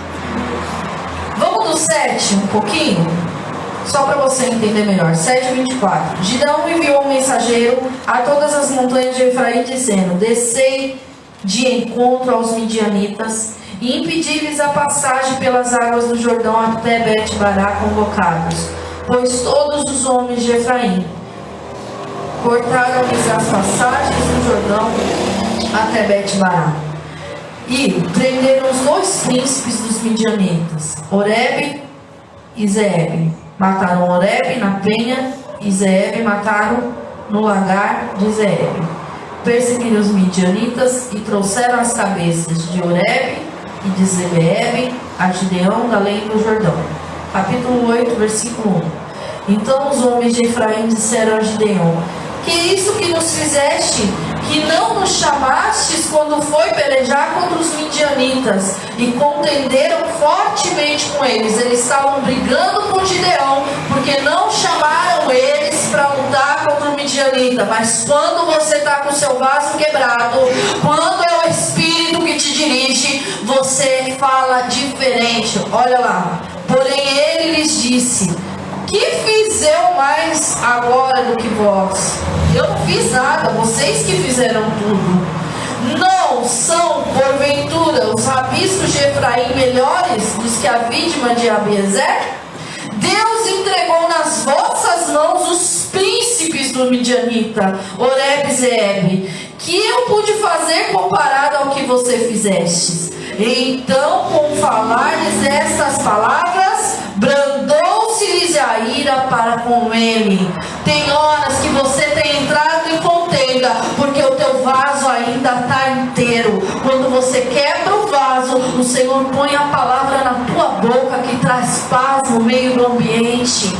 Vamos do 7 um pouquinho? Só para você entender melhor. 7,24. Gideão enviou um mensageiro a todas as montanhas de Efraim, dizendo: Descei de encontro aos midianitas e impedi-lhes a passagem pelas águas do Jordão até Bet-Bará convocados, pois todos os homens de Efraim cortaram-lhes as passagens do Jordão até Bet-Bará. E prenderam os dois príncipes dos midianitas, Oreb e Zeeb. Mataram Oreb na penha e Zeeb mataram no lagar de Zeeb. Perseguiram os midianitas e trouxeram as cabeças de Oreb e de Zebeeb a Gideão da lei do Jordão. Capítulo 8, versículo 1. Então os homens de Efraim disseram a Gideão: Que isso que nos fizeste, que não nos chamastes quando foi pelejar contra os midianitas e contenderam fortemente com eles. Eles estavam brigando com Gideão, porque não chamaram eles para lutar contra midianita. Mas quando você está com seu vaso quebrado, quando é o Espírito que te dirige, você fala diferente. Olha lá. Porém, ele lhes disse: Que fiz eu mais agora do que vós? Eu não fiz nada, vocês que fizeram tudo. Não são, porventura, os rabiscos de Efraim melhores dos que a vítima de Abiezer? Deus entregou nas vossas mãos os príncipes do Midianita, Oreb e Zeeb, que eu pude fazer comparado ao que você fizestes. Então, com falar-lhes estas palavras, brandou-se-lhes a ira para com ele. Tem horas que você tem entrado em contenda, porque o teu vaso ainda está inteiro. Quando você quebra o vaso, o Senhor põe a palavra na tua boca que traz paz no meio do ambiente.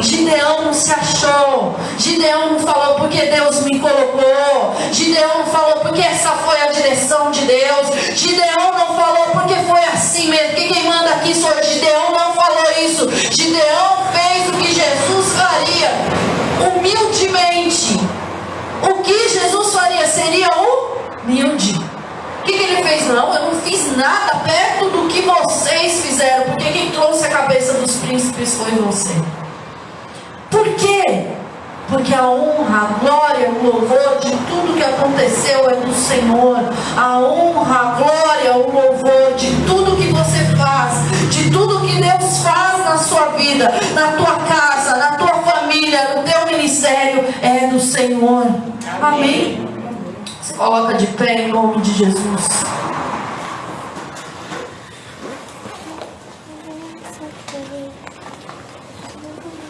Gideão não se achou. Gideão não falou porque Deus me colocou. Gideão não falou porque essa foi a direção de Deus. Gideão não falou porque foi assim mesmo. Que quem manda aqui sou. Gideão não falou isso. Gideão fez o que Jesus faria. Humildemente. O que Jesus faria seria humilde. O que, que, ele fez? Não, eu não fiz nada perto do que vocês fizeram, porque quem trouxe a cabeça dos príncipes foi você. Por quê? Porque a honra, a glória, o louvor de tudo que aconteceu é do Senhor. A honra, a glória, o louvor de tudo que você faz, de tudo que Deus faz na sua vida, na tua casa, na tua família, no teu ministério, é do Senhor. Amém? Se coloca de pé em nome de Jesus.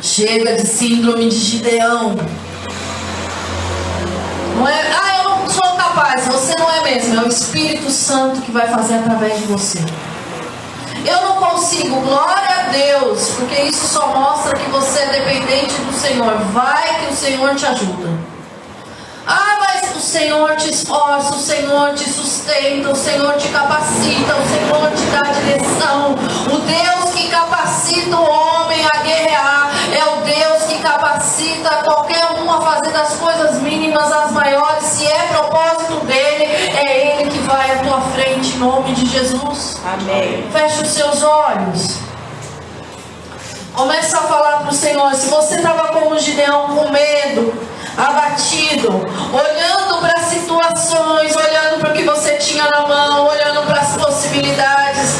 Chega de síndrome de Gideão. Não é, ah, eu não sou capaz. Você não é mesmo. É o Espírito Santo que vai fazer através de você. Eu não consigo, glória a Deus, porque isso só mostra que você é dependente do Senhor. Vai que o Senhor te ajuda. Ah, mas o Senhor te esforça, o Senhor te sustenta, o Senhor te capacita, o Senhor te dá direção. O Deus que capacita o homem a guerrear capacita qualquer um a fazer das coisas mínimas as maiores. Se é propósito dele, é ele que vai à tua frente em nome de Jesus. Amém. Feche os seus olhos. Começa a falar para o Senhor. Se você estava como Gideão com medo, abatido, olhando para as situações, olhando para o que você tinha na mão, olhando para as possibilidades.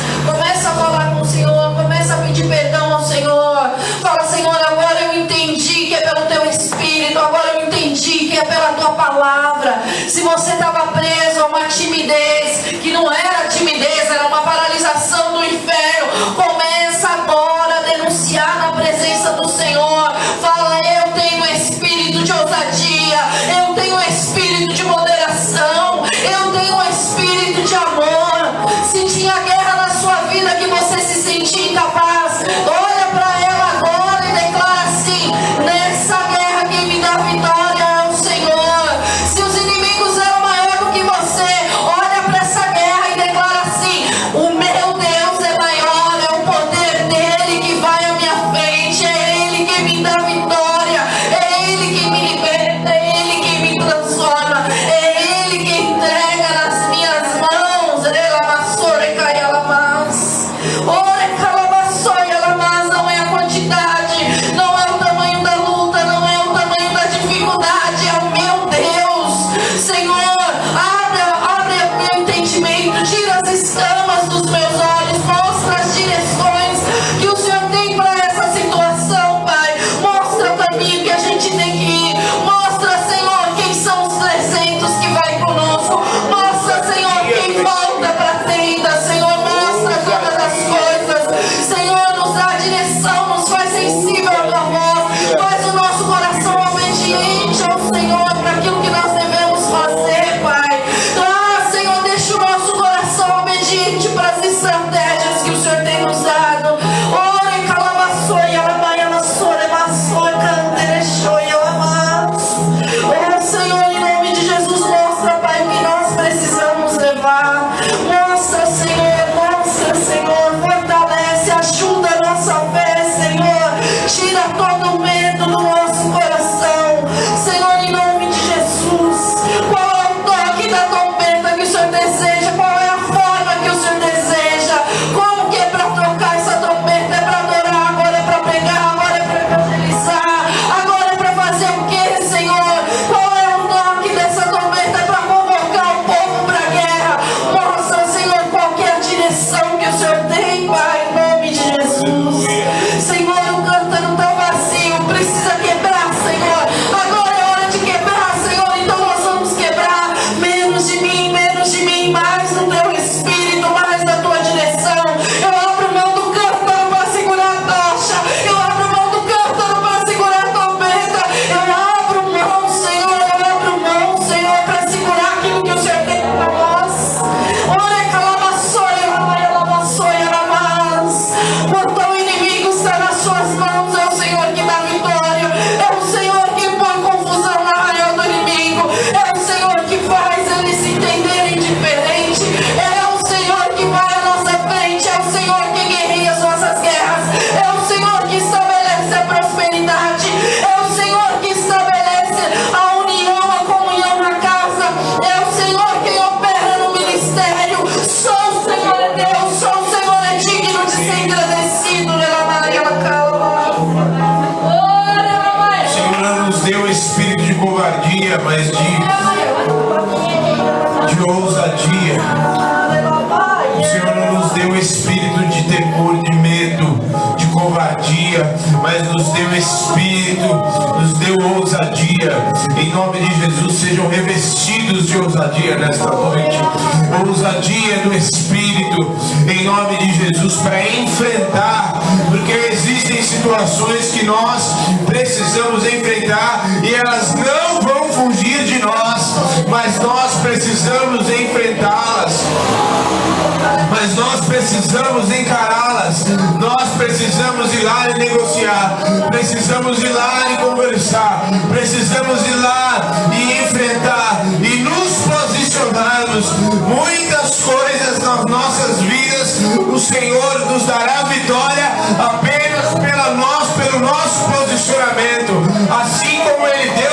Pela tua palavra. Se você estava preso a uma timidez, Jesus, para enfrentar, porque existem situações que nós precisamos enfrentar e elas não vão fugir de nós, mas nós precisamos enfrentá-las mas nós precisamos encará-las. Nós precisamos ir lá e negociar. Precisamos ir lá e conversar. Precisamos ir lá e enfrentar e nos Muitas coisas nas nossas vidas, o Senhor nos dará vitória apenas pela nós, pelo nosso posicionamento. Assim como Ele deu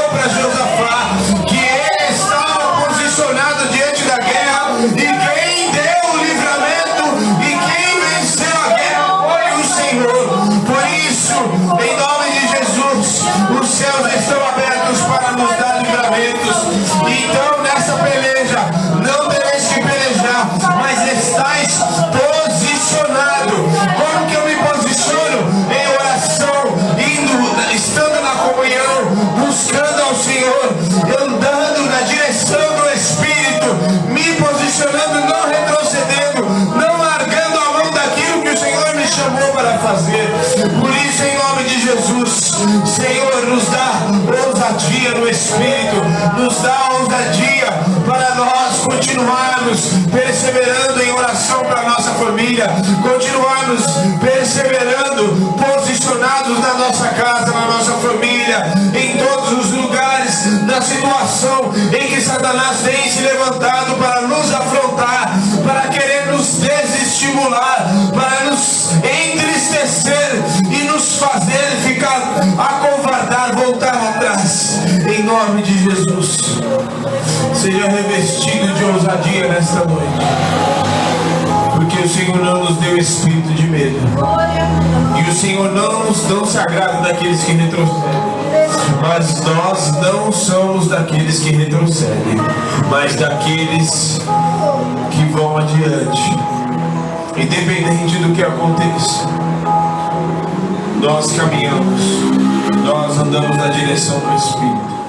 Senhor, nos dá ousadia no Espírito, nos dá ousadia para nós continuarmos perseverando em oração para nossa família, continuarmos perseverando, posicionados na nossa casa, na nossa família, em todos os lugares, na situação em que Satanás tem se levantado para nos afrontar, para querer nos desestimular, para nos entristecer e nos fazer acovardar, voltar atrás. Em nome de Jesus, seja revestido de ousadia nesta noite. Porque o Senhor não nos deu espírito de medo. E o Senhor não, nos, não se agrada daqueles que retrocedem. Mas nós não somos daqueles que retrocedem, mas daqueles que vão adiante. Independente do que aconteça, nós caminhamos, nós andamos na direção do Espírito.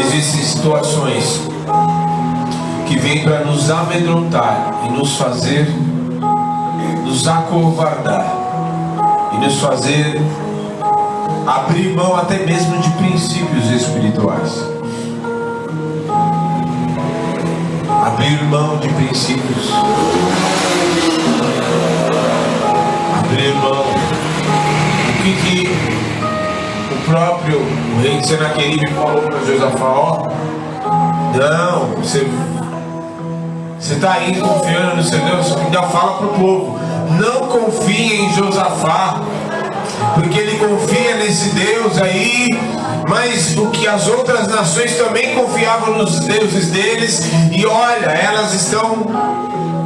Existem situações que vêm para nos amedrontar e nos fazer nos acovardar e nos fazer abrir mão até mesmo de princípios espirituais. Abrir mão de princípios. Abrir mão. O que o próprio rei de Senaqueribe falou para Josafá? Ó, não, você você está aí confiando no seu Deus, ainda fala para o povo: não confie em Josafá, porque ele confia nesse Deus aí, mas o que as outras nações também confiavam nos deuses deles, e olha, elas estão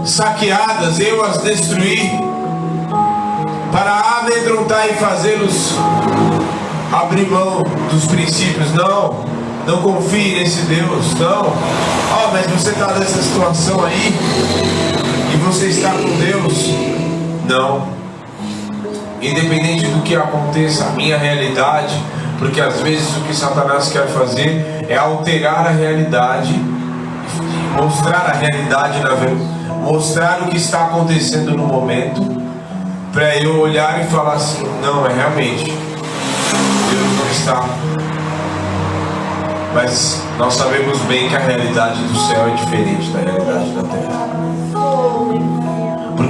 saqueadas, eu as destruí, para amedrontar e fazê-los abrir mão dos princípios. Não, não confie nesse Deus, não. Ó, mas você está nessa situação aí e você está com Deus. Não. Independente do que aconteça, a minha realidade, porque às vezes o que Satanás quer fazer é alterar a realidade, mostrar a realidade na mostrar o que está acontecendo no momento, para eu olhar e falar assim, não, é realmente, Deus não está mas nós sabemos bem que a realidade do céu é diferente da realidade da terra.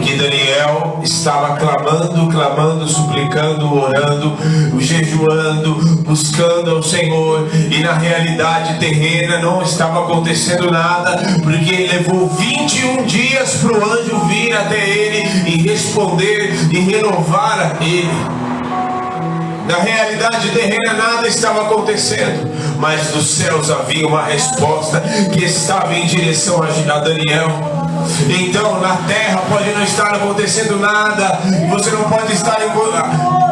Porque Daniel estava clamando, clamando, suplicando, orando, jejuando, buscando ao Senhor, e na realidade terrena não estava acontecendo nada, porque ele levou 21 dias para o anjo vir até ele e responder e renovar a ele. Na realidade terrena nada estava acontecendo, mas dos céus havia uma resposta que estava em direção a Daniel. Então na terra pode não estar acontecendo nada, você não pode estar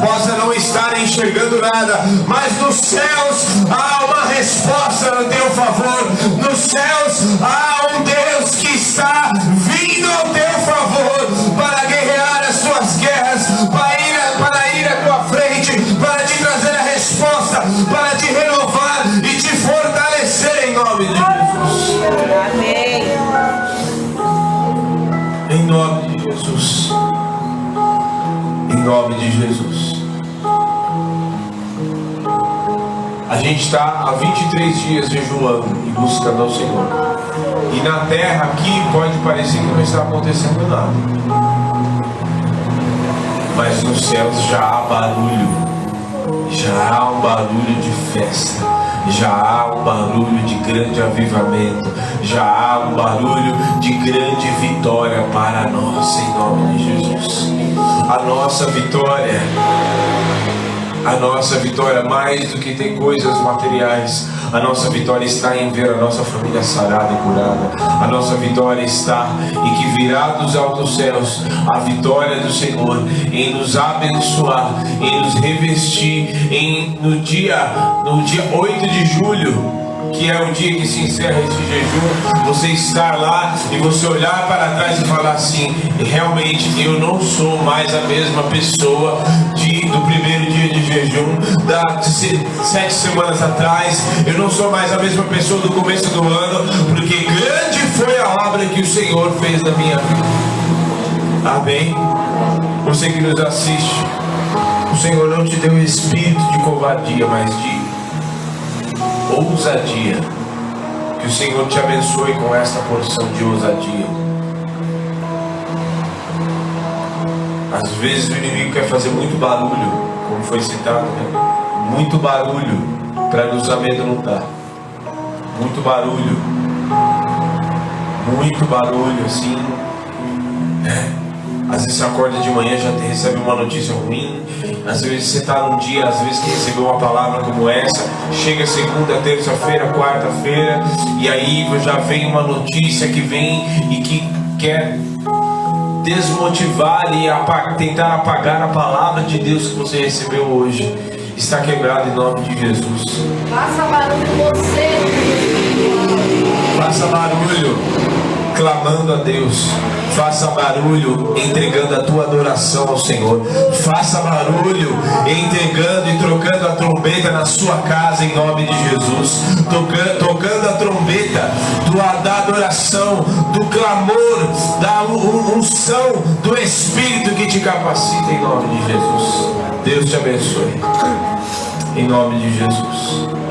possa não estar enxergando nada, mas nos céus há uma resposta no teu favor. Nos céus há um Deus que está vindo nome de Jesus. A gente está há 23 dias jejuando e buscando ao Senhor. E na terra aqui pode parecer que não está acontecendo nada. Mas nos céus já há barulho. Já há um barulho de festa. Já há um barulho de grande avivamento. Já há um barulho de grande vitória para nós, em nome de Jesus. A nossa vitória a nossa vitória, mais do que tem coisas materiais, a nossa vitória está em ver a nossa família sarada e curada. A nossa vitória está em que virá dos altos céus a vitória do Senhor em nos abençoar, em nos revestir, em no dia no dia 8 de julho que é o dia que se encerra esse jejum, você estar lá e você olhar para trás e falar assim: realmente eu não sou mais a mesma pessoa de, do primeiro dia de jejum, da, de sete semanas atrás, eu não sou mais a mesma pessoa do começo do ano, porque grande foi a obra que o Senhor fez na minha vida. Amém? Você que nos assiste, o Senhor não te deu espírito de covardia, mas de ousadia. Que o Senhor te abençoe com esta porção de ousadia. Às vezes o inimigo quer fazer muito barulho, como foi citado, né? Muito barulho para nos amedrontar. Muito barulho. Muito barulho, assim. Às vezes você acorda de manhã já recebe uma notícia ruim. Às vezes você está num dia, às vezes que recebeu uma palavra como essa. Chega segunda, terça-feira, quarta-feira, e aí já vem uma notícia que vem e que quer desmotivar e apagar, tentar apagar a palavra de Deus que você recebeu hoje. Está quebrado em nome de Jesus. Faça barulho você. Faça barulho clamando a Deus. Faça barulho entregando a tua adoração ao Senhor. Faça barulho entregando e trocando a trombeta na sua casa em nome de Jesus. Tocando, tocando a trombeta do, da adoração, do clamor, da unção do Espírito que te capacita em nome de Jesus. Deus te abençoe. Em nome de Jesus.